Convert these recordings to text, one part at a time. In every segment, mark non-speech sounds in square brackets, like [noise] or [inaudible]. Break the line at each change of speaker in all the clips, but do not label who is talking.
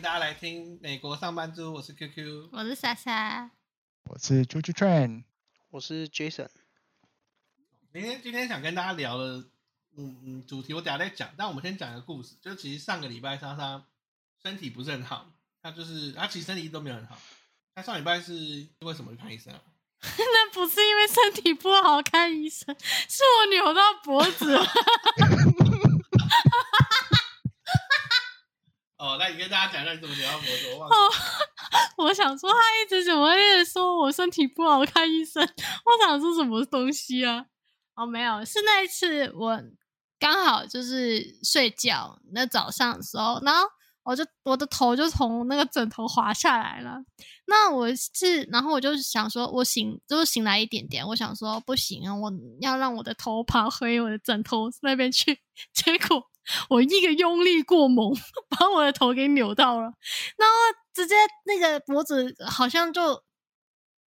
迎大家来听美国上班族，我是 QQ，
我是莎莎，
我是 JoJo Train，
我是 Jason。
今天今天想跟大家聊的，嗯嗯，主题我等下再讲，但我们先讲一个故事，就其实上个礼拜莎莎身体不是很好，她就是她其实身体一直都没有很好，她上礼拜是为什么去看医生啊？[laughs]
那不是因为身体不好看医生，是我扭到脖子了。
哦，那你跟大家讲一下你怎么聊到脖子，我忘了。[laughs]
我想说，他一直怎么一直说我身体不好看医生，我想说什么东西啊？哦，没有，是那一次我刚好就是睡觉，那早上的时候，然后我就我的头就从那个枕头滑下来了。那我是，然后我就想说，我醒就是醒来一点点，我想说不行啊，我要让我的头爬回我的枕头那边去，[laughs] 结果。我一个用力过猛，[laughs] 把我的头给扭到了，然后直接那个脖子好像就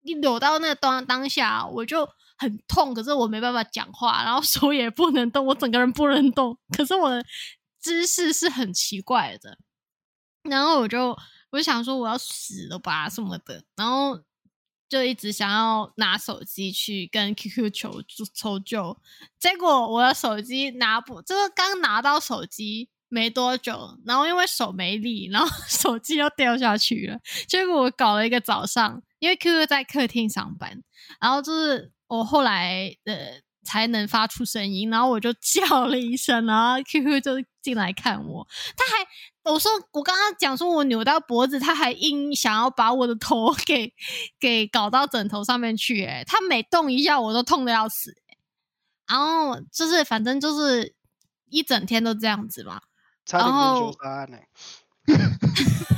一扭到那个当当下，我就很痛，可是我没办法讲话，然后手也不能动，我整个人不能动，可是我的姿势是很奇怪的，然后我就我就想说我要死了吧什么的，然后。就一直想要拿手机去跟 QQ 求求救，结果我的手机拿不，就是刚拿到手机没多久，然后因为手没力，然后 [laughs] 手机又掉下去了。结果我搞了一个早上，因为 QQ 在客厅上班，然后就是我后来呃才能发出声音，然后我就 [laughs] 叫了一声，然后 QQ 就进来看我，他还。我说我刚刚讲说我扭到脖子，他还硬想要把我的头 [laughs] 给给搞到枕头上面去，哎，他每动一下我都痛的要死，然后就是反正就是一整天都这样子嘛，
差点就杀案呢，
真 [laughs]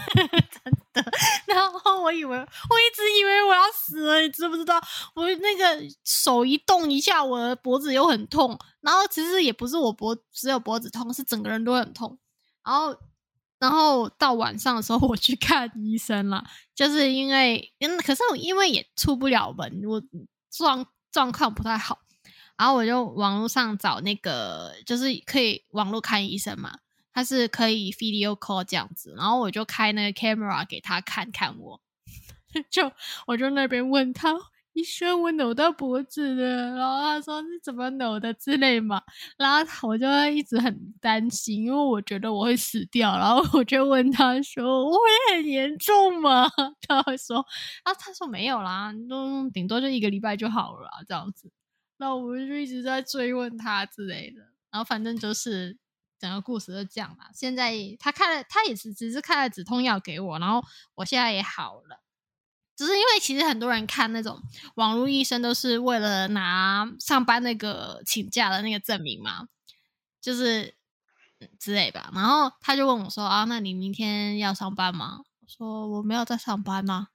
的。[laughs] 然后我以为我一直以为我要死了，你知不知道？我那个手一动一下，我的脖子又很痛，然后其实也不是我脖只有脖子痛，是整个人都很痛，然后。然后到晚上的时候，我去看医生了，就是因为，嗯，可是我因为也出不了门，我状状况不太好，然后我就网络上找那个，就是可以网络看医生嘛，他是可以 video call 这样子，然后我就开那个 camera 给他看看我，[laughs] 就我就那边问他。医生，我扭到脖子了，然后他说是怎么扭的之类嘛，然后我就一直很担心，因为我觉得我会死掉，然后我就问他说我会很严重吗？[laughs] 他会说啊，他说没有啦，都顶多就一个礼拜就好了这样子。那我们就一直在追问他之类的，然后反正就是整个故事就这样嘛。现在他看了，他也是只是开了止痛药给我，然后我现在也好了。只是因为其实很多人看那种网络医生都是为了拿上班那个请假的那个证明嘛，就是之类吧。然后他就问我说：“啊，那你明天要上班吗？”我说：“我没有在上班吗？”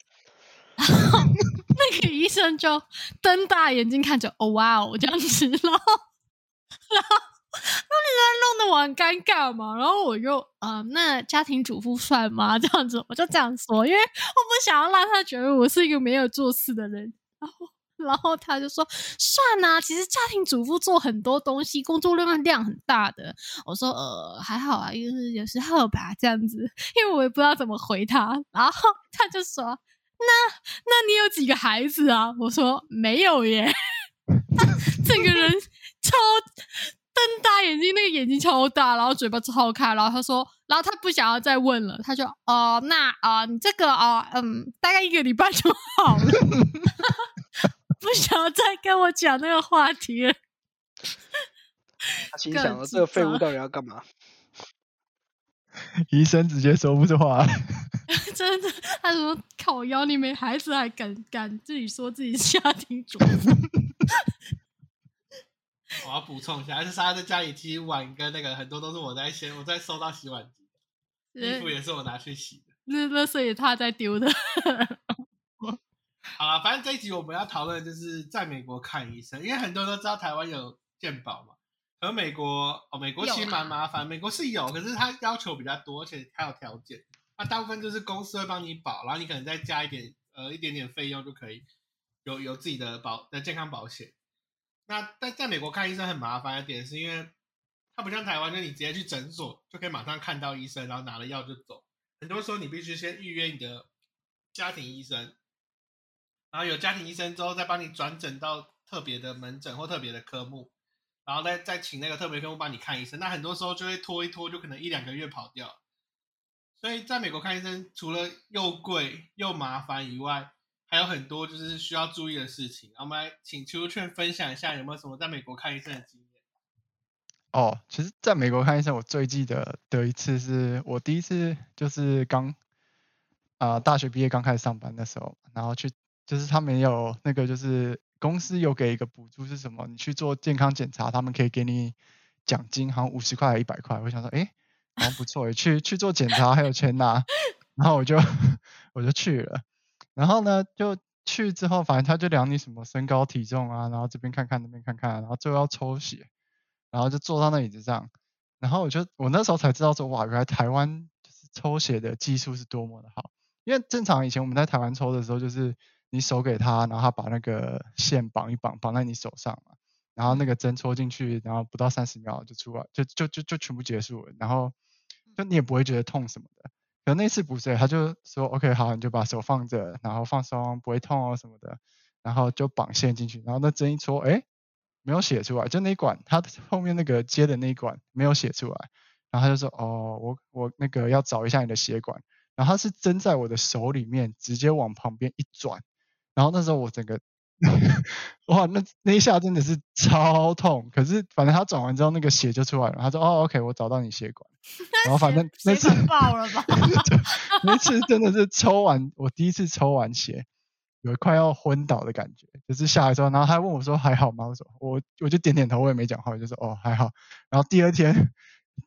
[laughs] 然后那个医生就瞪大眼睛看着，哦哇哦这样子，然后 [laughs] 然后。那你在弄得我很尴尬嘛？然后我就呃，那家庭主妇算吗？这样子，我就这样说，因为我不想要让他觉得我是一个没有做事的人。然后，然后他就说算啊，其实家庭主妇做很多东西，工作量量很大的。我说呃，还好啊，就是有时候吧，这样子，因为我也不知道怎么回他。然后他就说那那你有几个孩子啊？我说没有耶。这个人超。瞪大眼睛，那个眼睛超大，然后嘴巴超开，然后他说，然后他不想要再问了，他就哦，那啊，你这个啊，嗯，大概一个礼拜就好了，[laughs] 不想要再跟我讲那个话题了。
他心想：这个废物到底要干嘛？[laughs]
医生直接说不出话，[laughs]
真的，他说靠腰，你没孩子还敢敢自己说自己家庭主妇。
我要补充一下，还是莎莎在家里洗碗跟那个很多都是我在先，我在收到洗碗机，衣服也是我拿去洗的，
那那所以他在丢的。[laughs]
好了，反正这一集我们要讨论就是在美国看医生，因为很多人都知道台湾有健保嘛，而美国哦，美国其实蛮麻烦，美国是有，可是它要求比较多，而且还有条件，那大部分就是公司会帮你保，然后你可能再加一点呃一点点费用就可以有有自己的保的健康保险。那在在美国看医生很麻烦的点，是因为它不像台湾，就你直接去诊所就可以马上看到医生，然后拿了药就走。很多时候你必须先预约你的家庭医生，然后有家庭医生之后再帮你转诊到特别的门诊或特别的科目，然后再再请那个特别科目帮你看医生。那很多时候就会拖一拖，就可能一两个月跑掉。所以在美国看医生，除了又贵又麻烦以外，还有很多就是需要注意的事情。我们来请邱劝分享一下有没有什么在美国看医生的经验。
哦，其实在美国看医生，我最记得的一次是我第一次就是刚啊、大学毕业刚开始上班的时候，然后去就是他们有那个就是公司有给一个补助是什么，你去做健康检查，他们可以给你奖金，好像五十块一百块。我想说，诶，好像不错诶，去去做检查还有钱拿，[laughs] 然后我就 [laughs] 我就去了，然后呢就去之后，反正他就量你什么身高体重啊，然后这边看看那边看看，然后最后要抽血。然后就坐到那椅子上，然后我就我那时候才知道说，哇，原来台湾就是抽血的技术是多么的好。因为正常以前我们在台湾抽的时候，就是你手给他，然后他把那个线绑一绑，绑在你手上嘛，然后那个针戳进去，然后不到三十秒就出来，就就就就全部结束了，然后就你也不会觉得痛什么的。可那次不是，他就说 OK 好，你就把手放着，然后放松，不会痛哦什么的，然后就绑线进去，然后那针一戳，哎。没有写出来，就那一管，他 [laughs] 后面那个接的那一管没有写出来，然后他就说，哦，我我那个要找一下你的血管，然后他是针在我的手里面，直接往旁边一转，然后那时候我整个，[laughs] 哇，那那一下真的是超痛，可是反正他转完之后那个血就出来了，他说，哦，OK，我找到你血管，[laughs] 然后反正那次
爆了吧，[laughs]
那次真的是抽完，我第一次抽完血。有快要昏倒的感觉，就是下来之后，然后他问我说还好吗？我说我我就点点头，我也没讲话，我就说哦还好。然后第二天，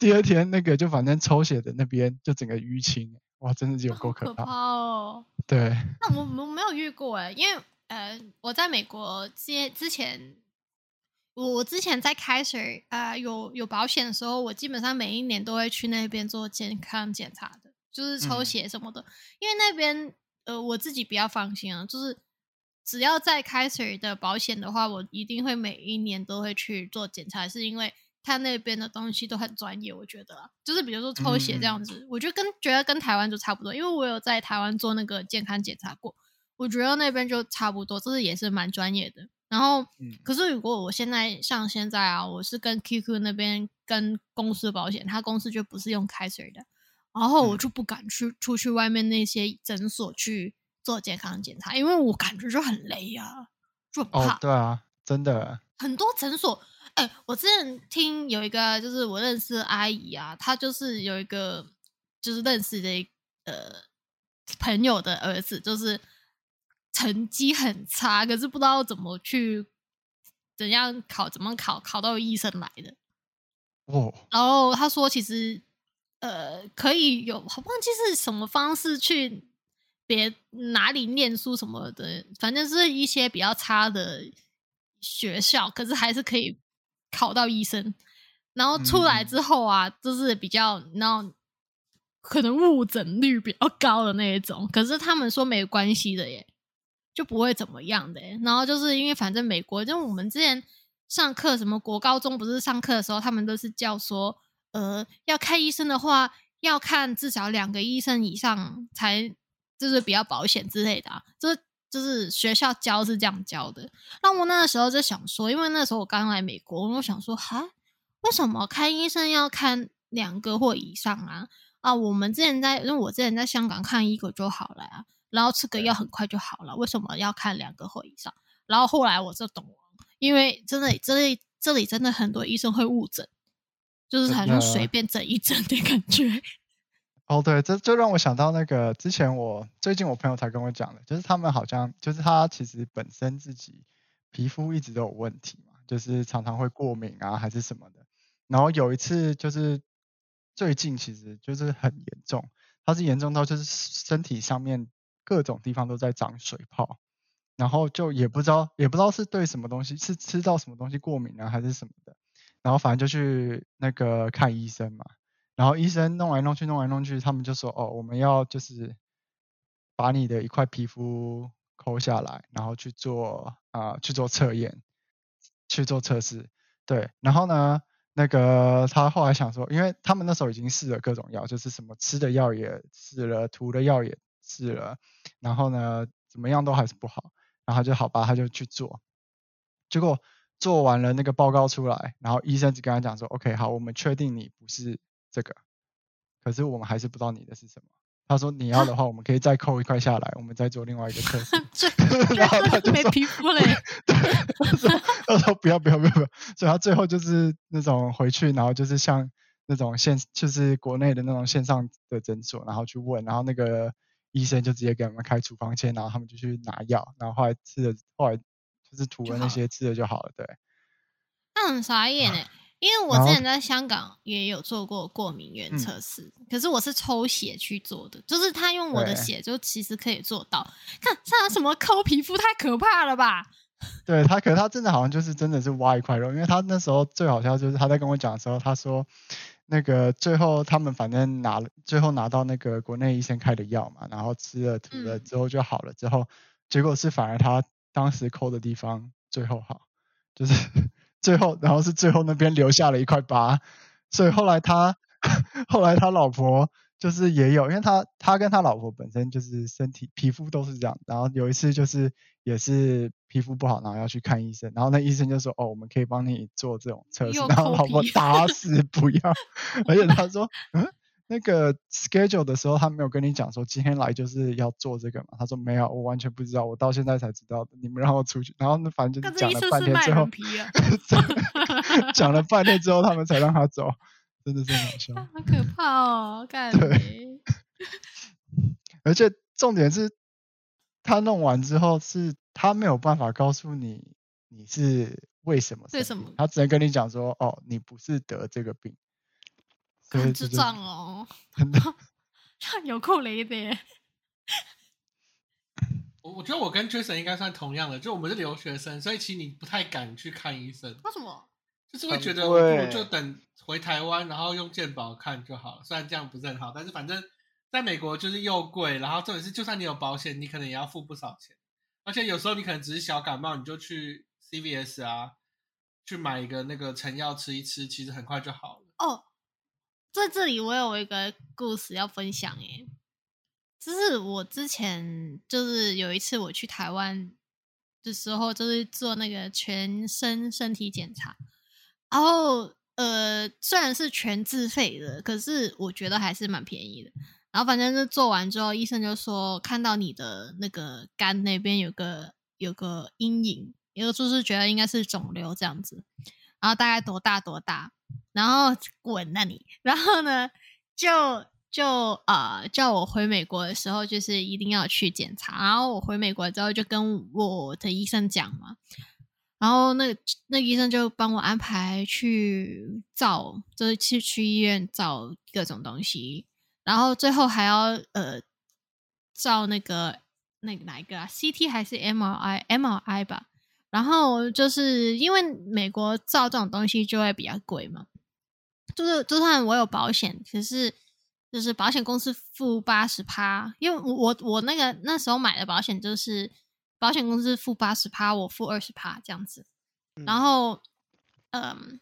第二天那个就反正抽血的那边就整个淤青，哇，真的是有够
可
怕。
哦。
对。
那我我没有遇过哎，因为呃我在美国之之前，我我之前在开水啊有有保险的时候，我基本上每一年都会去那边做健康检查的，就是抽血什么的，因为那边。呃，我自己比较放心啊，就是只要在开始的保险的话，我一定会每一年都会去做检查，是因为他那边的东西都很专业，我觉得，就是比如说抽血这样子，我觉得跟觉得跟台湾就差不多，因为我有在台湾做那个健康检查过，我觉得那边就差不多，就是也是蛮专业的。然后，可是如果我现在像现在啊，我是跟 QQ 那边跟公司保险，他公司就不是用开水的。然后我就不敢去出去外面那些诊所去做健康检查，因为我感觉就很累呀，就很怕。
对啊，真的。
很多诊所，哎，我之前听有一个，就是我认识的阿姨啊，她就是有一个，就是认识的呃朋友的儿子，就是成绩很差，可是不知道怎么去怎样考，怎么考考到医生来的。
哦。
然后他说，其实。呃，可以有，忘记是什么方式去别哪里念书什么的，反正是一些比较差的学校，可是还是可以考到医生。然后出来之后啊，就是比较，然后可能误诊率比较高的那一种。可是他们说没关系的耶，就不会怎么样的。然后就是因为反正美国，就我们之前上课，什么国高中不是上课的时候，他们都是叫说。呃，要看医生的话，要看至少两个医生以上才就是比较保险之类的啊。这就是学校教是这样教的。那我那个时候就想说，因为那时候我刚来美国，我想说，哈，为什么看医生要看两个或以上啊？啊，我们之前在，因为我之前在香港看一个就好了啊，然后吃个药很快就好了，为什么要看两个或以上？然后后来我就懂了，因为真的这里这里真的很多医生会误诊。就是好像随便整一整的感觉。
哦，对，这就让我想到那个之前我最近我朋友才跟我讲的，就是他们好像就是他其实本身自己皮肤一直都有问题嘛，就是常常会过敏啊还是什么的。然后有一次就是最近其实就是很严重，他是严重到就是身体上面各种地方都在长水泡，然后就也不知道也不知道是对什么东西，是吃到什么东西过敏啊还是什么的。然后反正就去那个看医生嘛，然后医生弄来弄去弄来弄去，他们就说哦，我们要就是把你的一块皮肤抠下来，然后去做啊去做测验，去做测试，对，然后呢，那个他后来想说，因为他们那时候已经试了各种药，就是什么吃的药也试了，涂的药也试了，然后呢怎么样都还是不好，然后他就好吧，他就去做，结果做完了那个报告出来，然后医生只跟他讲说，OK，好，我们确定你不是这个，可是我们还是不知道你的是什么。他说你要的话，我们可以再扣一块下来，我们再做另外一个测试。[laughs]
这
然后他就
没皮肤嘞，
对，他说 [laughs] 他说不要不要不要不要，所以他最后就是那种回去，然后就是像那种线，就是国内的那种线上的诊所，然后去问，然后那个医生就直接给他们开处方签，然后他们就去拿药，然后后来吃了，后来就是涂了那些吃了就好了，对，
那很傻眼哎。因为我之前在香港也有做过过敏原
嗯
测试，可是我是抽血去做的，就是他用我的血就其实可以做到。看像什么抠皮肤，太可怕了吧？
对他，可是他真的好像就是真的是挖一块肉，因为他那时候最好笑就是他在跟我讲的时候，他说那个最后他们反正拿了最后拿到那个国内医生开的药嘛，然后吃了涂了
嗯。
之后就好了，之后结果是反而他当时抠的地方最后好，就是 [laughs] 最后然后是最后那边留下了一块疤，所以后来他 [laughs] 后来他老婆就是也有，因为他他跟他老婆本身就是身体皮肤都是这样，然后有一次就是也是皮肤不好，然后要去看医生，然后那医生就说哦，我们可以帮你做这种测试，然后老婆打死不要，[laughs] 而且他说 [laughs] 嗯。那个 schedule 的时候，他没有跟你讲说今天来就是要做这个嘛？他说没有，我完全不知道，我到现在才知道的。你们让我出去，然后那反正就是 [laughs] 讲了半天之后讲了半天之后，他们才让他走，真的是很好笑。
好可怕哦！干
对 [laughs] 而且重点是，他弄完之后是他没有办法告诉你你是为什么
为什么
他只能跟你讲说，哦，你不是得这个病，
很智障哦，
真的 [laughs]
有够雷的耶。[laughs]
我我觉得我跟 Jason 应该算同样的，就我们是留学生，所以其实你不太敢去看医生，
为什么？
就是会
很
觉得我就等回台湾，然后用健保看就好了。虽然这样不是很好，但是反正在美国就是又贵，然后重点是就算你有保险，你可能也要付不少钱，而且有时候你可能只是小感冒，你就去 CVS 啊，去买一个那个成药吃一吃，其实很快就好了。
哦，在这里我有一个故事要分享耶，就是我之前就是有一次我去台湾的时候，就是做那个全身身体检查，然后呃虽然是全自费的，可是我觉得还是蛮便宜的。然后反正是做完之后，医生就说看到你的那个肝那边有个有个阴影，也就是觉得应该是肿瘤这样子，然后大概多大多大，然后滚那你，然后呢就就呃叫我回美国的时候，就是一定要去检查。然后我回美国之后就跟我的医生讲嘛，然后那那医生就帮我安排去照，就是去去医院照各种东西，然后最后还要呃照那个那个哪一个啊？CT 还是 MRI？MRI 吧。然后就是因为美国照这种东西就会比较贵嘛，就是就算我有保险，可是就是保险公司付八十趴，因为我我我那个那时候买的保险就是保险公司付八十趴，我付二十趴这样子。然
嗯
后，嗯，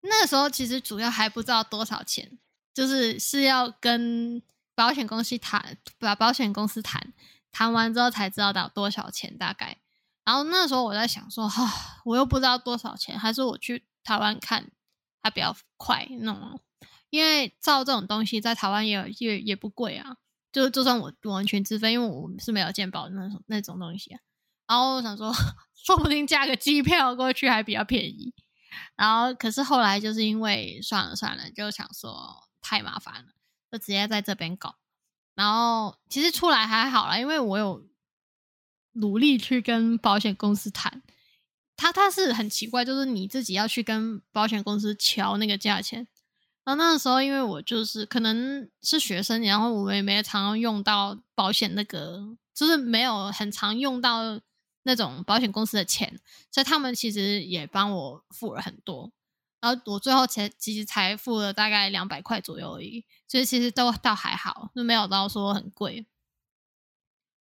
那个时候其实主要还不知道多少钱，就是是要跟保险公司谈，把保险公司谈，谈完之后才知道到多少钱大概。然后那时候我在想说，哈、我又不知道多少钱，还是我去台湾看，它比较快那种。因为照这种东西在台湾也也也不贵啊，就就算我完全自费，因为我是没有健保那那种东西啊。然后我想说，[laughs] 说不定加个机票过去还比较便宜。然后可是后来就是因为算了算了，就想说太麻烦了，就直接在这边搞。然后其实出来还好啦，因为我有努力去跟保险公司谈。他他是很奇怪，就是你自己要去跟保险公司敲那个价钱。然后那个时候，因为我就是可能是学生，然后我也没常用到保险那个，就是没有很常用到那种保险公司的钱，所以他们其实也帮我付了很多。然后我最后才其实才付了大概两百块左右而已，所以其实都倒还好，就没有到说很贵。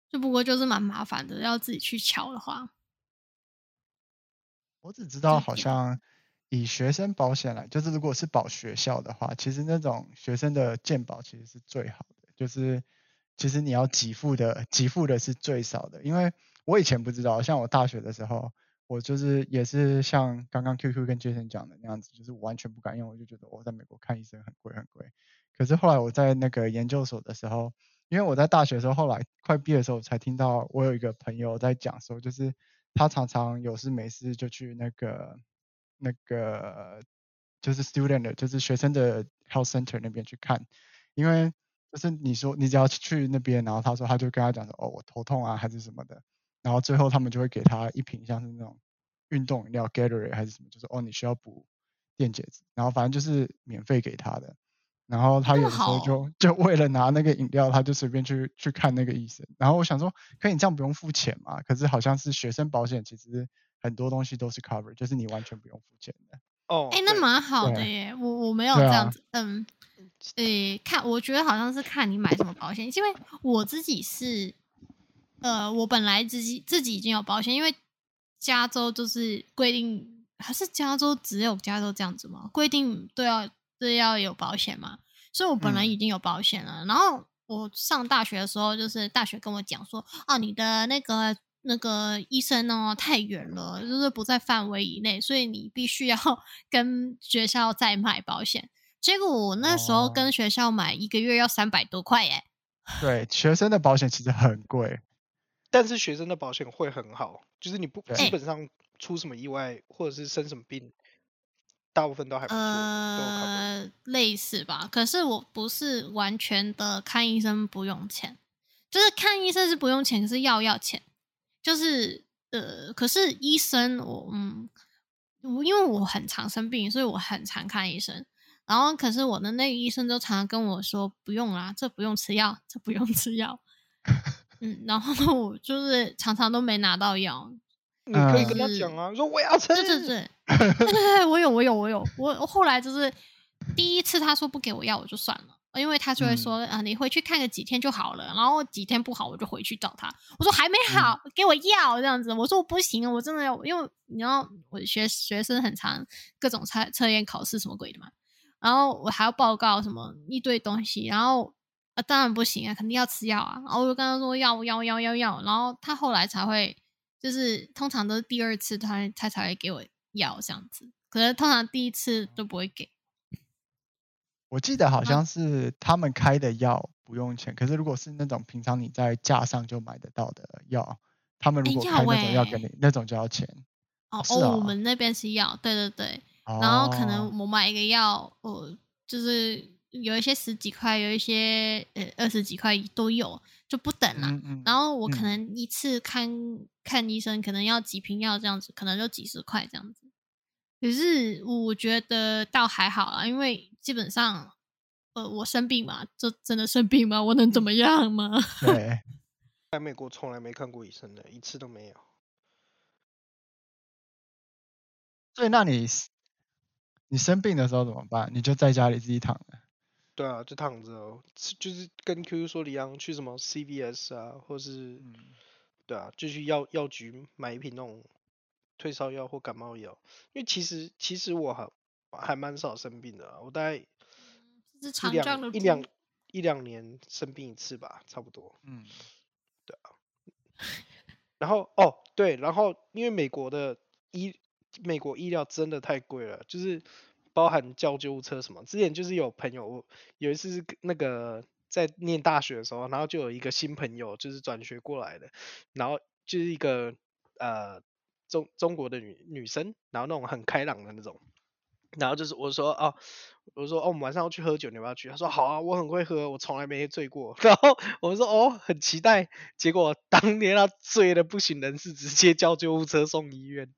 就不过就是蛮麻烦的，要自己去敲的话，
我只知道好像以学生保险来，就是如果是保学校的话，其实那种学生的健保其实是最好的，就是其实你要给付的给付的是最少的，因为我以前不知道，像我大学的时候，我就是也是像刚刚 QQ 跟 Jason 讲的那样子，就是我完全不敢用，我就觉得我在美国看医生很贵很贵。可是后来我在那个研究所的时候，因为我在大学的时候，后来快毕业的时候才听到，我有一个朋友在讲说，就是他常常有事没事就去那个那个就是 student 的，就是学生的 health center 那边去看，因为就是你说你只要去那边，然后他说他就跟他讲说，哦我头痛啊还是什么的，然后最后他们就会给他一瓶像是那种运动饮料 Gatorade 还是什么，就是哦你需要补电解质，然后反正就是免费给他的。然后他有时候就就为了拿那个饮料，他就随便去去看那个医生。然后我想说，可以这样不用付钱嘛？可是好像是学生保险，其实很多东西都是 cover，就是你完全不用付钱的。
哦，
哎，那蛮好的耶。我我没有这样子，嗯，诶，看，我觉得好像是看你买什么保险，因为我自己是，呃，我本来自己自己已经有保险，因为加州就是规定，还是加州只有加州这样子吗？规定都要都要有保险嘛。所以我本来已经有保险了，然后我上大学的时候，就是大学跟我讲说，啊，你的那个那个医生呢太远了，就是不在范围以内，所以你必须要 [laughs] 跟学校再买保险。结果我那时候跟学校买一个月要三百多块耶。
对，学生的保险其实很贵，
但是学生的保险会很好，就是你不基本上出什么意外或者是生什么病。大部分都还不错，
呃，类似吧。可是我不是完全的看医生不用钱，就是看医生是不用钱，可是药要钱。就是呃，可是医生我嗯，我因为我很常生病，所以我很常看医生。然后可是我的那个医生就常常跟我说不用啦，这不用吃药，这不用吃药。嗯，然后我就是常常都没拿到药。[laughs]
你可以跟他讲啊，说我要吃。
对对对，[laughs] 对对对，我有我有我有，我后来就是第一次他说不给我药，我就算了，因为他就会说啊，你回去看个几天就好了，然后几天不好我就回去找他，我说还没好，给我药这样子，我说我不行，我真的要，因为你知道我学学生很长，各种测测验考试什么鬼的嘛，然后我还要报告什么一堆东西，然后啊当然不行啊，肯定要吃药啊，然后我就跟他说要要要要要，然后他后来才会。就是通常都是第二次他他才会给我药这样子，可是通常第一次都不会给。
我记得好像是他们开的药不用钱，可是如果是那种平常你在架上就买得到的药，他们如果开那种药给你，那种就要钱。
哦哦，我们那边是药，对对对。然后可能我买一个药，呃，就是有一些十几块，有一些呃二十几块都有。就不等了，然后我可能一次看看医生，可能要几瓶药这样子，可能就几十块这样子。可是我觉得倒还好啊，因为基本上，呃，我生病嘛，就真的生病吗？我能怎么样吗？[laughs]
对，
在美国从来没看过医生的，一次都没有。
所以那你你生病的时候怎么办？你就在家里自己躺着。
对啊，就躺着，就是跟 QQ 说的一样，去什么 CVS 啊，或是，对啊，就去药药局买一瓶那种退烧药或感冒药。因为其实其实我还还蛮少生病的，我大概一两一两一两年生病一次吧，差不多。嗯，对啊。然后哦，对，然后因为美国的医美国医疗真的太贵了，就是。包含叫救护车什么？之前就是有朋友有一次是那个在念大学的时候，然后就有一个新朋友就是转学过来的，然后就是一个呃中中国的女女生，然后那种很开朗的那种，然后就是我说哦，我说哦我们晚上要去喝酒，你要不要去？他说好啊，我很会喝，我从来没醉过。[laughs] 然后我说哦很期待，结果当天他醉的不省人事，直接叫救护车送医院。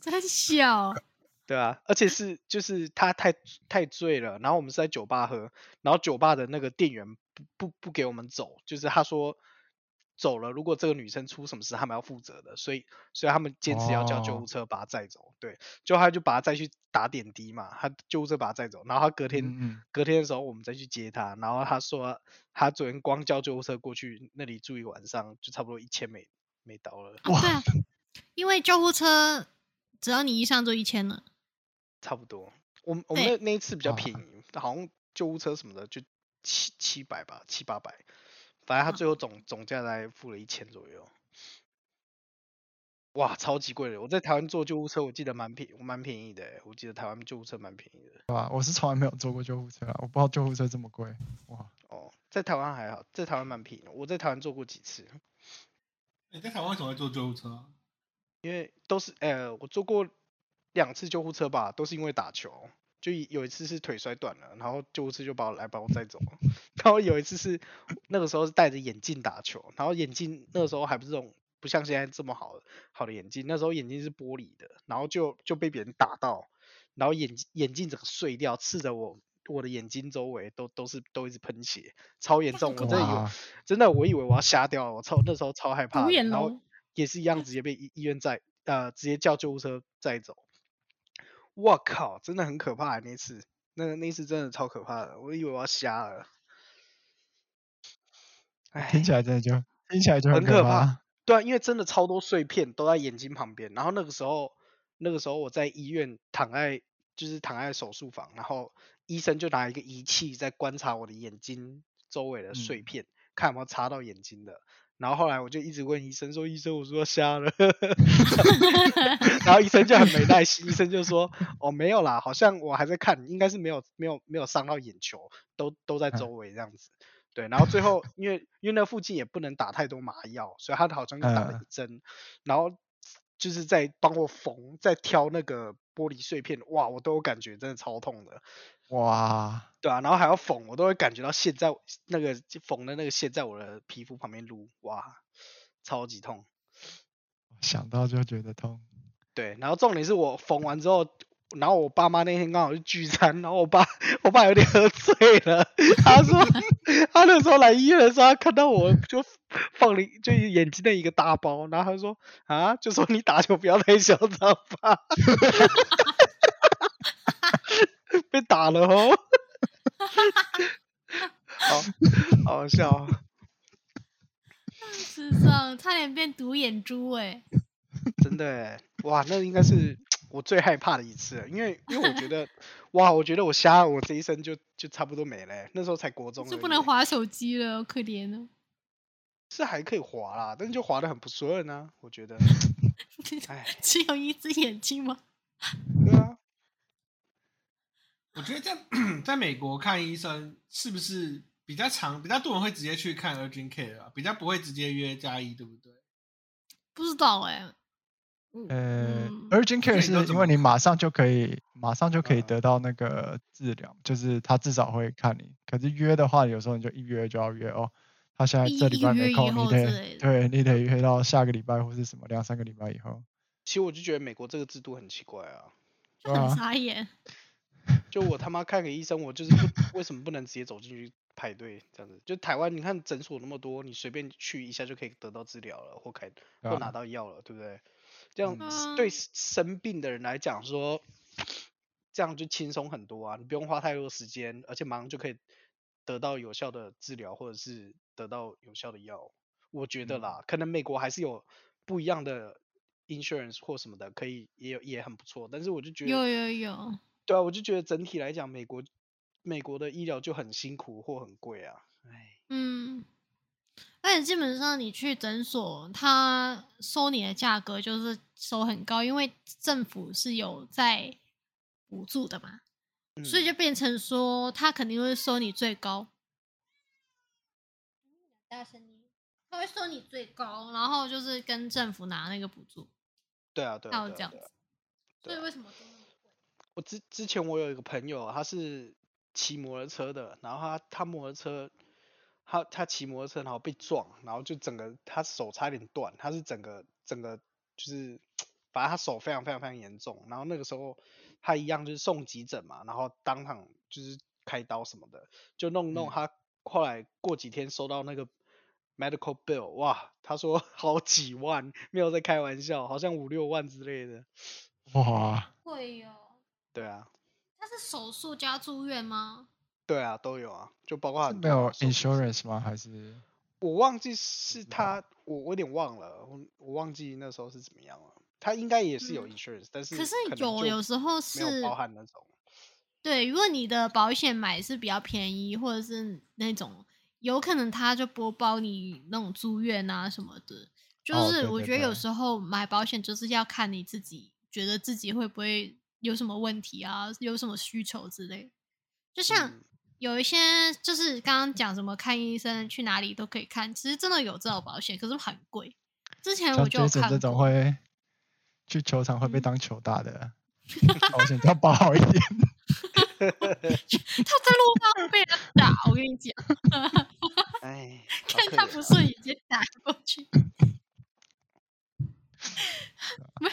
真小。[laughs]
对啊，而且是就是他太太醉了，然后我们是在酒吧喝，然后酒吧的那个店员不不不给我们走，就是他说走了，如果这个女生出什么事，他们要负责的，所以所以他们坚持要叫救护车把她载走。对，就他就把她再去打点滴嘛，他救护车把她载走，然后他隔天隔天的时候我们再去接她，然后他说他昨天光叫救护车过去那里住一晚上，就差不多一千美美刀了。
哇，因为救护车只要你一上就一千了。
差不多。我们我们那那一次比较便宜，好像救护车什么的就七七百吧，七八百，反正他
嗯
最后总总价大概付了一千左右。哇，超级贵的！我在台湾坐救护车，我记得蛮便蛮便宜的欸，我记得台湾救护车蛮便宜的。
对吧？我是从来没有坐过救护车啊，我不知道救护车这么贵。哇，
哦，在台湾还好，在台湾蛮便宜的。我在台湾坐过几次，
你在台湾为什么会坐救护车啊？
因为都是呃，我坐过两次救护车吧，都是因为打球。就有一次是腿摔断了，然后救护车就把我来把我载走了。[laughs] 然后有一次是那个时候是戴着眼镜打球，然后眼镜那个时候还不是这种不像现在这么好好的眼镜，那时候眼镜是玻璃的，然后就就被别人打到，然后眼眼镜整个碎掉，刺着我我的眼睛周围都都是都一直喷血，超严重。我真的以为，真的我以为我要瞎掉了，我超那时候超害怕然后也是一样直接被医医院载呃直接叫救护车载走。我靠，真的很可怕那次，那那次真的超可怕的，我以为我要瞎了。[laughs] 哎，
听起来真的就听起来就可
很可怕。对啊，因为真的超多碎片都在眼睛旁边，然后那个时候，那个时候我在医院躺在就是躺在手术房，然后医生就拿一个仪器在观察我的眼睛周围的碎
嗯
片，看有没有插到眼睛的。然后后来我就一直问医生说：“医生，我说瞎了。[laughs] ”然后医生就很没耐心，医生就说：“哦，没有啦，好像我还在看，应该是没有没有没有伤到眼球，都都在周围这样子。”对，然后最后因为因为那附近也不能打太多麻药，所以他好像就打了一针，然后就是在帮我缝，在挑那个玻璃碎片，哇，我都有感觉，真的超痛的。
哇，
对啊，然后还要缝，我都会感觉到线在那个缝的那个线在我的皮肤旁边撸，哇，超级痛。
想到就觉得痛。
对，然后重点是我缝完之后，然后我爸妈那天刚好去聚餐，然后我爸我爸有点喝醉了，他说 [laughs] 他那时候来医院的时候，他看到我就放了一就眼睛的一个大包，然后他说啊，就说你打球不要太嚣张吧，被打了哦，好好好笑哦。
世上差点变独眼猪哎、
真的欸，哇，那应该是我最害怕的一次了，因为因为我觉得，哇，我觉得我瞎了，我这一生就就差不多没了欸、那时候才国中，
就不能滑手机了，可怜哦。[laughs]
是还可以滑啦，但是就滑的很不顺啊，我觉得，[laughs] 哎，
只有一只眼睛吗？
对啊，[laughs]
我觉得在在美国看医生是不是比较长，比较多人会直接去看 urgent care 啊，比较不会直接约加一，对不对？
不知道哎、嗯
呃
嗯
，urgent care 是因为你马上就可以马上就可以
嗯
得到那个治疗，就是他至少会看你。可是约的话，有时候你就一约就要约哦，他现在这礼拜没空，你得对你得约到下个礼拜或是什么两三个礼拜以后。
其实我就觉得美国这个制度很奇怪啊，
就很傻眼。[laughs]
就我他妈看个医生，我就是不为什么不能直接走进去排队这样子？就台湾你看诊所那么多，你随便去一下就可以得到治疗了，或开或拿到药了，对不对？这样
嗯
对生病的人来讲说，这样就轻松很多啊，你不用花太多时间，而且马上就可以得到有效的治疗，或者是得到有效的药。我觉得啦，可能美国还是有不一样的 insurance 或什么的，可以也有也很不错，但是我就觉得
有有有，
对啊，我就觉得整体来讲，美国美国的医疗就很辛苦或很贵啊。哎，
嗯，而且基本上你去诊所，他收你的价格就是收很高，因为政府是有在补助的嘛，所以
嗯。
就变成说他肯定会收你最高。大声音，他会收你最高，然后就是跟政府拿那个补助，
对啊，对啊，
这样子所以为什么？
我之之前我有一个朋友，他是骑摩托车的，然后他他摩托车，他他骑摩托车然后被撞，然后就整个他手差点断，他是整个整个就是，反正他手非常非常非常严重，然后那个时候他一样就是送急诊嘛，然后当场就是开刀什么的，就弄弄
嗯。
他后来过几天收到那个 medical bill，哇，他说 [laughs] 好几万，没有在开玩笑，好像五六万之类的，
哇，
会哦，
对啊。
他是手术加住院吗？
对啊，都有啊，就包括
没有 insurance 吗？还是
我忘记是他，我我有点忘了，我我忘记那时候是怎么样了。他应该也是有 insurance，但是
可是有有时候
没有
是
包含那种。
对，如果你的保险买是比较便宜，或者是那种有可能他就不包你那种住院啊什么的。就是我觉得有
对
时候买保险就是要看你自己觉得自己会不会有什么问题啊，有什么需求之类。就像
嗯
有一些就是刚刚讲什么看医生去哪里都可以看，其实真的有这种保险，可是很贵。之前我就看
这种，会去球场会被
嗯
当球打的，保险就要保好一点。[laughs]
他在路上被人打，我跟你讲 [laughs] [laughs]
哎，
看他不顺眼直接打过去。没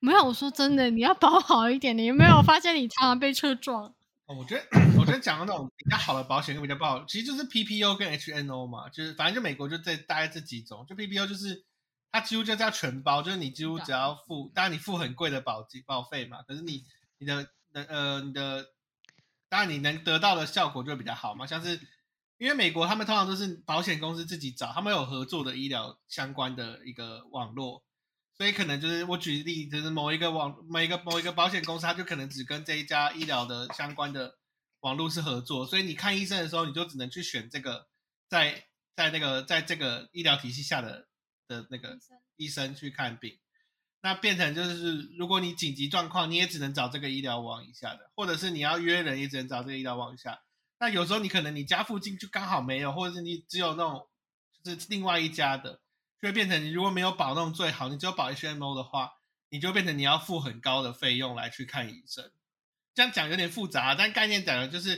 没有，我说真的，你要保好一点。你有没有发现你常常被车撞？
哦，我觉得，我觉得讲的那种比较好的保险跟比较不好，其实就是 PPO 跟 HNO 嘛，就是反正就美国就这大概这几种，就 PPO 就是它几乎就是要全包，就是你几乎只要付，当然你付很贵的保金保费嘛，可是你你的的呃你的，当然你能得到的效果就会比较好嘛，像是因为美国他们通常都是保险公司自己找，他们有合作的医疗相关的一个网络。所以可能就是我举例，就是某一个网、某一个某一个保险公司，它就可能只跟这一家医疗的相关的网络是合作，所以你看医生的时候，你就只能去选这个在在那个在这个医疗体系下的的那个医生去看病。那变成就是，如果你紧急状况，你也只能找这个医疗网以下的，或者是你要约人，也只能找这个医疗网以下。那有时候你可能你家附近就刚好没有，或者是你只有那种就是另外一家的。就会变成你如果没有保那种最好，你只有保 HMO 的话，你就变成你要付很高的费用来去看医生。这样讲有点复杂，但概念讲的就是，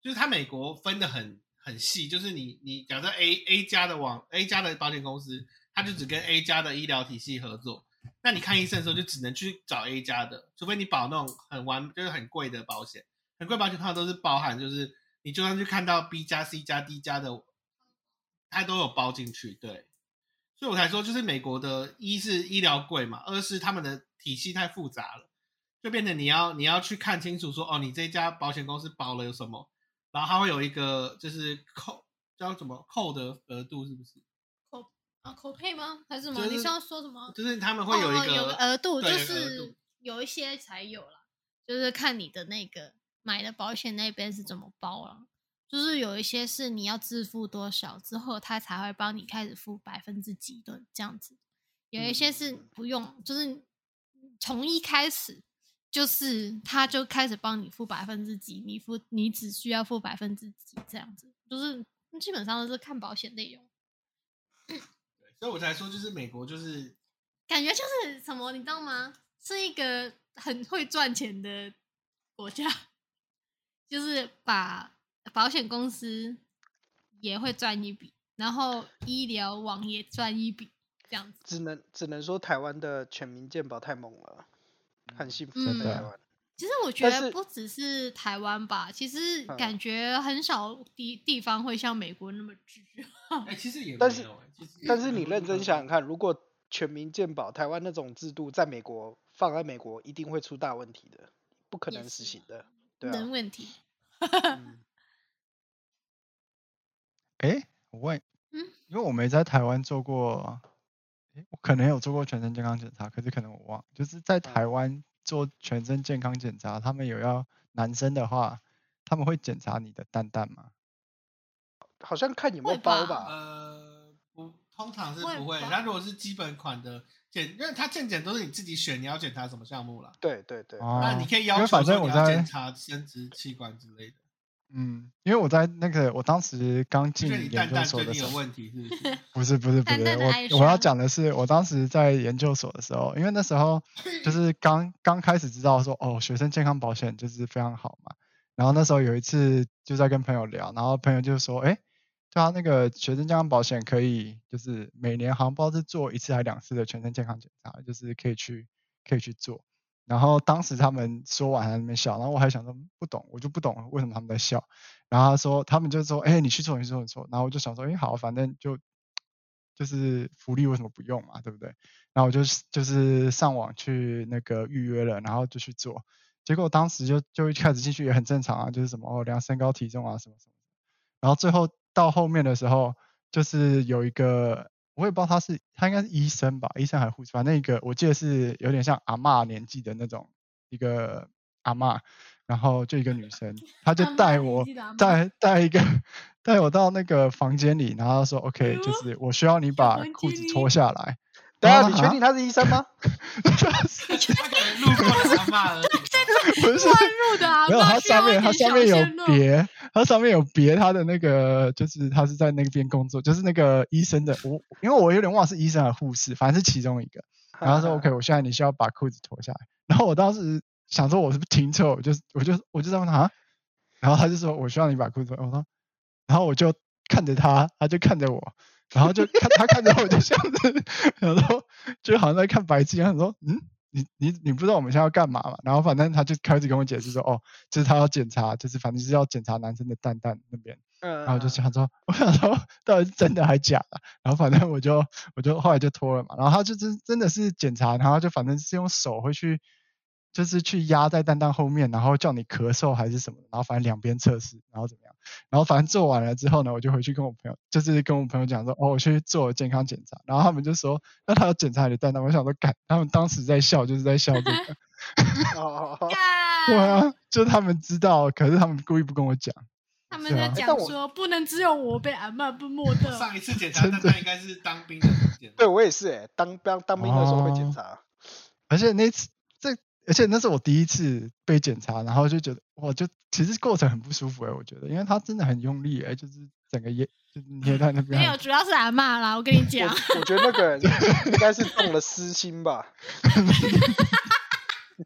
就是它美国分的很很细，就是你你假设 A A 家的网 A 家的保险公司，它就只跟 A 家的医疗体系合作，那你看医生的时候就只能去找 A 家的，除非你保那种很完就是很贵的保险，很贵保险它都是包含就是你就算去看到 B 加 C 加 D 加的，它都有包进去，对。所以我才说，就是美国的一是医疗贵嘛，二是他们的体系太复杂了，就变成你要你要去看清楚说，哦，你这家保险公司保了有什么，然后它会有一个就是扣叫什么扣的额度，是不是？
啊，口配吗？还是什么？
就是
你是要说什么？
就是他们会有一个、
哦有个额度，就是有一些才有啦，就是看你的那个买的保险那边是怎么包了。就是有一些是你要支付多少之后，他才会帮你开始付百分之几的这样子。有一些是不用，就是从一开始就是他就开始帮你付百分之几，你付你只需要付百分之几这样子，就是基本上都是看保险内容。
所以我才说，就是美国就是
感觉就是什么，你知道吗？是一个很会赚钱的国家，[laughs] 就是把保险公司也会赚一笔，然后医疗网也赚一笔，这样子。
只能只能说台湾的全民健保太猛了，很幸福
嗯
在台湾。
其实我觉得不只是台湾吧，其实
嗯
感觉很少地地方会像美国那么巨。
哎、其实也没
但是但是你认真想想看，如果全民健保台湾那种制度在美国放在美国，一定会出大问题的，不可能实行的。对啊
人，问题。
嗯
诶，我问，
嗯
因为我没在台湾做过，诶，我可能有做过全身健康检查，可是可能我忘了，就是在台湾做全身健康检查，他们有要男生的话，他们会检查你的蛋蛋吗？
好像看有没有包吧。
呃，不，通常是不会。那如果是基本款的检，因为它健检都是你自己选，你要检查什么项目了。
对对对，
哦，
那你可以要求说
反正我在
你要检查生殖器官之类的。
嗯，因为我在那个我当时刚进研究所的时候，
问题，是 [laughs] 不是？
不是不是我我要讲的是，我当时在研究所的时候，因为那时候就 [laughs] 是刚刚开始知道说，哦，学生健康保险就是非常好嘛。然后那时候有一次就在跟朋友聊，然后朋友就说，哎，对啊，那个学生健康保险可以就是每年好像不知道是做一次还两次的全身健康检查，就是可以去可以去做。然后当时他们说完还在那边笑，然后我还想说不懂，我就不懂为什么他们在笑。然后他说他们就说，哎，你去做，你去做，你做。然后我就想说，哎，好，反正就就是福利为什么不用嘛，对不对？然后我就就是上网去那个预约了，然后就去做。结果当时就就一开始进去也很正常啊，就是什么哦量身高体重啊什么什么。然后最后到后面的时候，就是有一个我也不知道他是他应该是医生吧，医生还是护士，反正一个我记得是有点像阿嬷年纪的那种一个阿嬷，然后就一个女生，[laughs] 她就带我带带一个带我到那个房间里，然后说 OK，就 [laughs] 是我需要你把裤子脱下来。
等下，你确定他是医生吗？
他可能路过的阿妈而已。
不是，没有，它上面它上面有别，他上面有别他的那个，就是他是在那边工作，就是那个医生的。我因为我有点忘是医生还是护士，反正是其中一个。然后说 OK，我现在你需要把裤子脱下来。然后我当时想说我是不是听错，我就我就我就在问他，然后他就说我需要你把裤子脱。我说，然后我就看着他，他就看着我。然后就看他看着我，就像是，然后就好像在看白痴一样，说，嗯，你你你不知道我们现在要干嘛嘛？然后反正他就开始跟我解释说，哦，就是他要检查，就是反正是要检查男生的蛋蛋那边。嗯。然后就想说，我想说到底是真的还是假的？然后反正我就我就后来就脱了嘛。然后他就真真的是检查，然后就反正是用手会去。就是去压在蛋蛋后面，然后叫你咳嗽还是什么，然后反正两边测试，然后怎么样，然后反正做完了之后呢，我就回去跟我朋友，就是跟我朋友讲说，哦，我去做健康检查，然后他们就说，那他要检查你的蛋蛋，我想说，干，他们当时在笑，就是在笑这个，[laughs]
哦，[laughs]
对啊，就他们知道，可是他们故意不跟我讲，
他们在讲说，不能只有我被阿妈不摸的。[laughs]
上一次检查蛋蛋应该是当兵的
对我也是哎，当当当兵的时候会检查，
而且那次。而且那是我第一次被检查，然后就觉得，我就其实过程很不舒服哎，我觉得，因为他真的很用力哎，就是整个捏，就是捏在那 [laughs] 边。
没有，主要是挨骂啦，我跟你讲。
我觉得那个人 [laughs] 应该是动了私心吧。[laughs]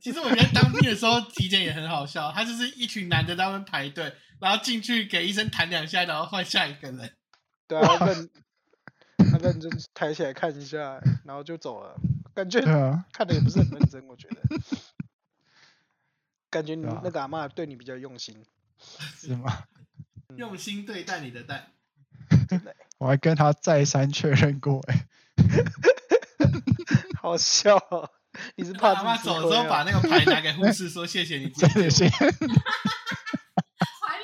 其实我觉得当兵的时候体检也很好笑，他就是一群男的在那边排队，然后进去给医生弹两下，然后换下一个人。
对啊，认他认真抬起来看一下，然后就走了。感觉看的也不是很认真，我觉得。[laughs] 感觉你那个阿妈对你比较用心，
是吗？
用心对待你的蛋，
我还跟他再三确认过，哎，[laughs]
好笑。你是怕
阿妈走的时候把那个牌拿给护士说谢谢你，[laughs]
谢谢。还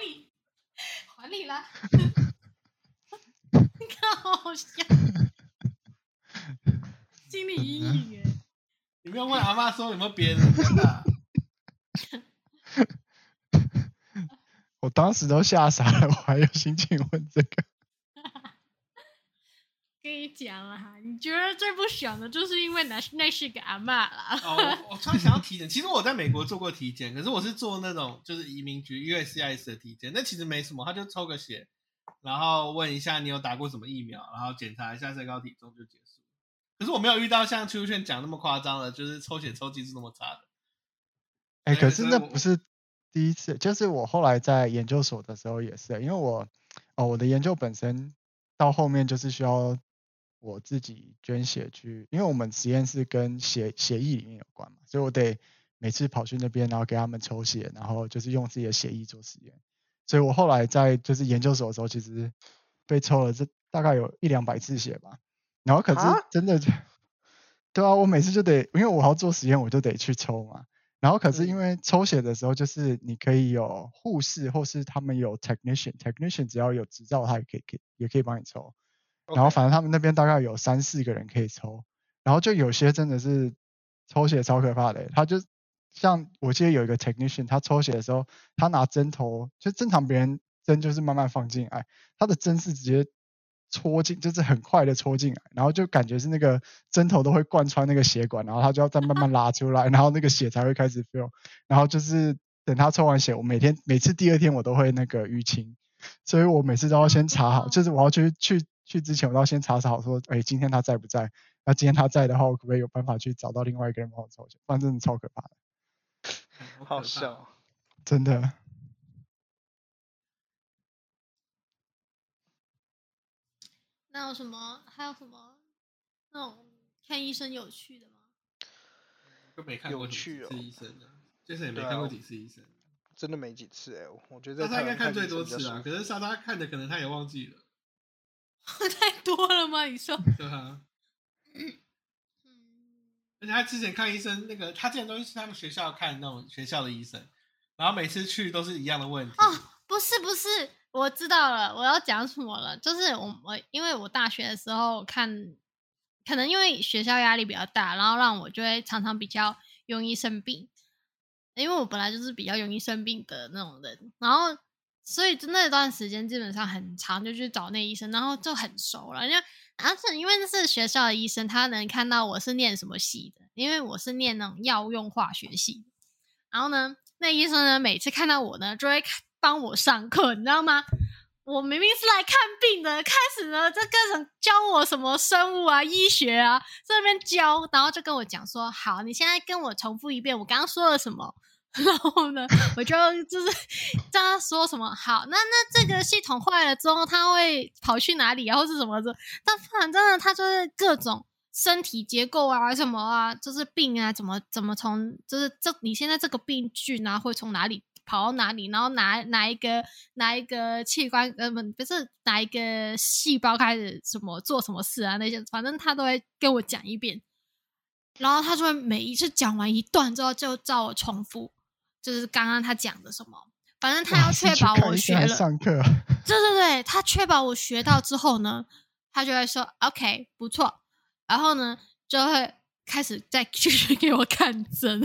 你，还你啦！你看好笑。心理阴影哎！
你不用问阿妈说有没有别人的。[laughs]
我当时都吓傻了，我还有心情问这个。
跟你讲啊，你觉得最不爽的就是因为那那是个阿妈啦。
哦，我突然想要体检，其实我在美国做过体检，可是我是做那种就是移民局 USCIS 的体检，那其实没什么，他就抽个血，然后问一下你有打过什么疫苗，然后检查一下身高体重就结束。可是我没有遇到像邱炫讲那么夸张的，就是抽血抽技术那么差的。
哎，可是那不是第一次，就是我后来在研究所的时候也是，因为我哦，我的研究本身到后面就是需要我自己捐血去，因为我们实验室跟血血液里面有关嘛，所以我得每次跑去那边，然后给他们抽血，然后就是用自己的血液做实验。所以我后来在就是研究所的时候，其实被抽了这大概有一两百次血吧。然后可是真的就，对啊，我每次就得，因为我要做实验，我就得去抽嘛。然后可是因为抽血的时候，就是你可以有护士，或是他们有 technician，technician 只要有执照，他也可以可也可以帮你抽。然后反正他们那边大概有三四个人可以抽。然后就有些真的是抽血超可怕的，他就像我记得有一个 technician，他抽血的时候，他拿针头，就正常别人针就是慢慢放进来，他的针是直接。戳进就是很快的戳进来，然后就感觉是那个针头都会贯穿那个血管，然后他就要再慢慢拉出来，然后那个血才会开始 fill。然后就是等他抽完血，我每天每次第二天我都会那个淤青，所以我每次都要先查好，就是我要去去去之前我都要先查查好说，哎，今天他在不在？那今天他在的话，我可不可以有办法去找到另外一个人帮我抽血？不然真的超可怕的，[laughs]
好笑，
真的。
有什么？还有什么那种看医生有趣的吗？
都没看过几次医生的，就是也没看过几次医生，
真的没几次哎。我觉得
他应该看最多次啊，可是莎莎看的可能他也忘记了。[laughs]
太多了吗？你说？
对啊。而且他之前看医生，那个他之前都是去他们学校看那种学校的医生，然后每次去都是一样的问题。
哦，不是不是。我知道了，我要讲什么了。就是我我因为我大学的时候看，可能因为学校压力比较大，然后让我就会常常比较容易生病。因为我本来就是比较容易生病的那种人，然后所以那段时间基本上很长，就去找那医生，然后就很熟了。因为而且因为那是学校的医生，他能看到我是念什么系的，因为我是念那种药用化学系。然后呢，那医生呢每次看到我呢，就会看帮我上课，你知道吗？我明明是来看病的，开始呢这各种教我什么生物啊、医学啊，在那边教，然后就跟我讲说：“好，你现在跟我重复一遍我刚刚说了什么。[laughs] ”然后呢，我就就是 [laughs] 叫他说什么好，那那这个系统坏了之后，他会跑去哪里，然后是什么的？但反正呢，他就是各种身体结构啊，什么啊，就是病啊，怎么怎么从就是这你现在这个病菌啊，会从哪里跑到哪里，然后哪哪一个哪一个器官呃不不是哪一个细胞开始什么做什么事啊那些，反正他都会跟我讲一遍，然后他就会每一次讲完一段之后，就照我重复。就是刚刚他讲的什么，反正他要确保我学了。
上课。[laughs]
对对对，他确保我学到之后呢，他就会说 OK 不错，然后呢就会开始再继续给我看针。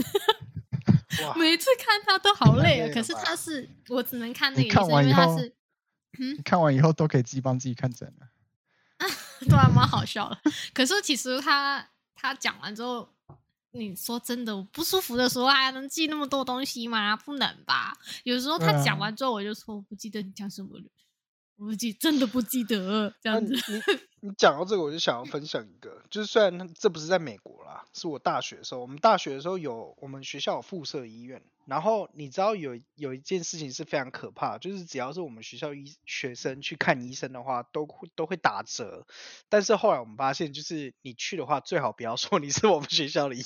每次看他都好累啊，可是他是我只能看那个医生，因为他是，
嗯，看完以后都可以自己帮自己看诊了。[laughs]
对啊，蛮好笑的。可是其实他他讲完之后。你说真的，我不舒服的时候还能记那么多东西吗？不能吧。有时候他讲完之后，我就说我不记得你讲什么了，我不记，真的不记得这样子。[laughs]
你讲到这个，我就想要分享一个，就是虽然这不是在美国啦，是我大学的时候，我们大学的时候有我们学校有附设医院，然后你知道有有一件事情是非常可怕，就是只要是我们学校医学生去看医生的话，都会都会打折。但是后来我们发现，就是你去的话，最好不要说你是我们学校的医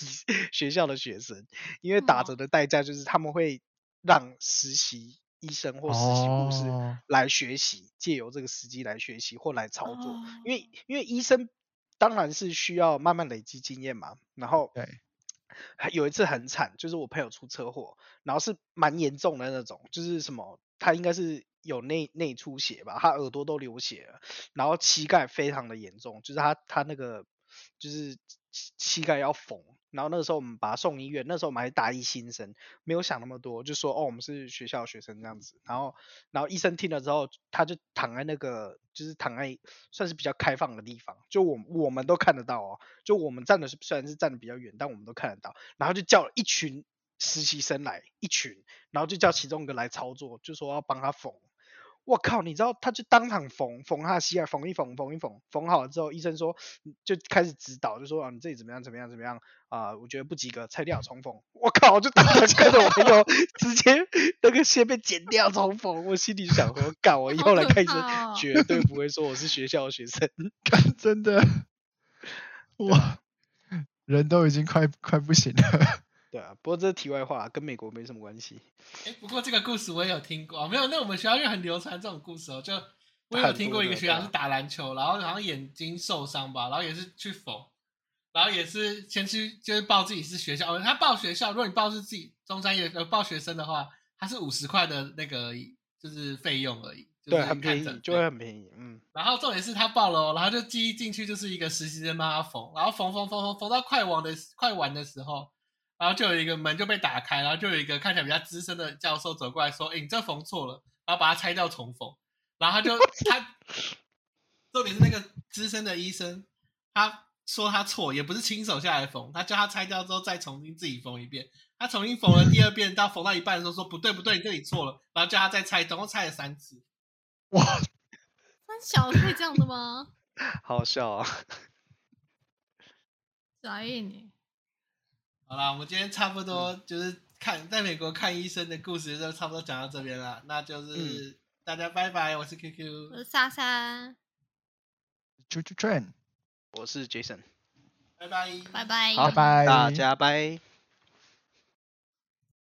学校的学生，因为打折的代价就是他们会让实习。医生或实习护士来学习，借由这个时机来学习或来操作，因为因为医生当然是需要慢慢累积经验嘛。然后
对，
有一次很惨，就是我朋友出车祸，然后是蛮严重的那种，就是什么他应该是有内内出血吧，他耳朵都流血了，然后膝盖非常的严重，就是他他那个就是膝盖要缝。然后那个时候我们把他送医院，那时候我们还大一新生，没有想那么多，就说哦我们是学校学生这样子。然后然后医生听了之后，他就躺在那个就是躺在算是比较开放的地方，就我我们都看得到哦，就我们站的是虽然是站的比较远，但我们都看得到。然后就叫了一群实习生来，一群，然后就叫其中一个来操作，就说要帮他缝。我靠！你知道，他就当场缝缝他的膝盖，缝一缝，缝一缝，缝好了之后，医生说就开始指导，就说啊，你这里怎么样，怎么样，怎么样啊？我觉得不及格，拆掉重缝。我靠！就当场看着我朋友直接那个线被剪掉重缝，我心里想说，干！我以后来看医生绝对不会说我是学校的学生，
真的，哇，人都已经快快不行了。
对啊，不过这是题外话，跟美国没什么关系。
哎，不过这个故事我也有听过，没有？那我们学校就很流传这种故事哦。就我有听过一个学长是打篮球，然后好像眼睛受伤吧，然后也是去缝，然后也是先去就是报自己是学校，他报学校，如果你报是自己中山也呃报学生的话，他是五十块的那个就是费用而已，
对，很便宜，就会很便宜，嗯。
然后重点是他报了，然后就记忆进去就是一个实习生帮他缝，然后缝缝缝缝缝到快完的快完的时候。然后就有一个门就被打开，然后就有一个看起来比较资深的教授走过来说：“哎，你这缝错了。”然后把它拆掉重缝。然后他就 [laughs] 他重点是那个资深的医生，他说他错，也不是亲手下来缝，他叫他拆掉之后再重新自己缝一遍。他重新缝了第二遍，到缝到一半的时候说：“不对不对，你这里错了。”然后叫他再拆，总共拆了三次。
哇，
三小是这样的吗？[laughs]
好笑啊！
啥意思？
好了，我们今天差不多就是看在美国看医生的故事，就差不多讲到这边了。那就是大家拜拜，我是 QQ，
我是莎莎
，Train，
我是 Jason，
拜拜，
拜拜，
拜拜，
大家拜。